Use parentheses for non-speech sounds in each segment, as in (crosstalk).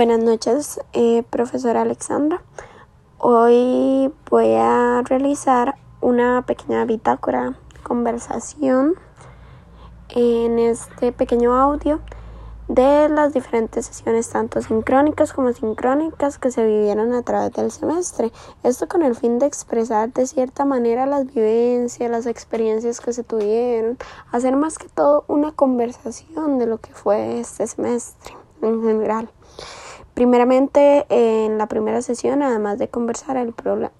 Buenas noches, eh, profesora Alexandra. Hoy voy a realizar una pequeña bitácora conversación en este pequeño audio de las diferentes sesiones, tanto sincrónicas como sincrónicas, que se vivieron a través del semestre. Esto con el fin de expresar de cierta manera las vivencias, las experiencias que se tuvieron, hacer más que todo una conversación de lo que fue este semestre en general. Primeramente, en la primera sesión, además de conversar el,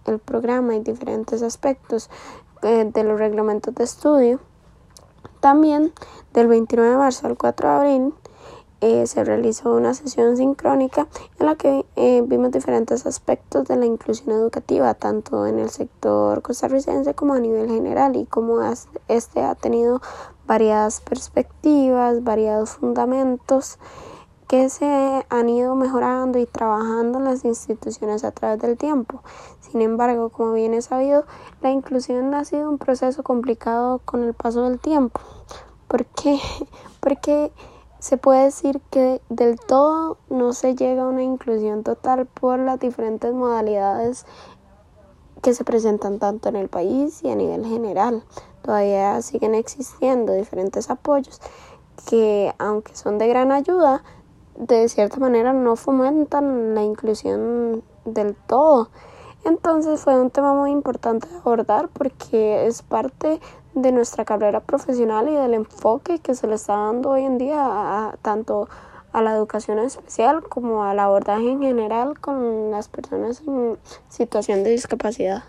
el programa y diferentes aspectos eh, de los reglamentos de estudio, también del 29 de marzo al 4 de abril eh, se realizó una sesión sincrónica en la que eh, vimos diferentes aspectos de la inclusión educativa, tanto en el sector costarricense como a nivel general, y cómo este ha tenido variadas perspectivas, variados fundamentos que se han ido mejorando y trabajando en las instituciones a través del tiempo. Sin embargo, como bien es sabido, la inclusión ha sido un proceso complicado con el paso del tiempo. ¿Por qué? (laughs) Porque se puede decir que del todo no se llega a una inclusión total por las diferentes modalidades que se presentan tanto en el país y a nivel general. Todavía siguen existiendo diferentes apoyos que, aunque son de gran ayuda, de cierta manera no fomentan la inclusión del todo. Entonces fue un tema muy importante de abordar porque es parte de nuestra carrera profesional y del enfoque que se le está dando hoy en día tanto a la educación especial como al abordaje en general con las personas en situación de discapacidad.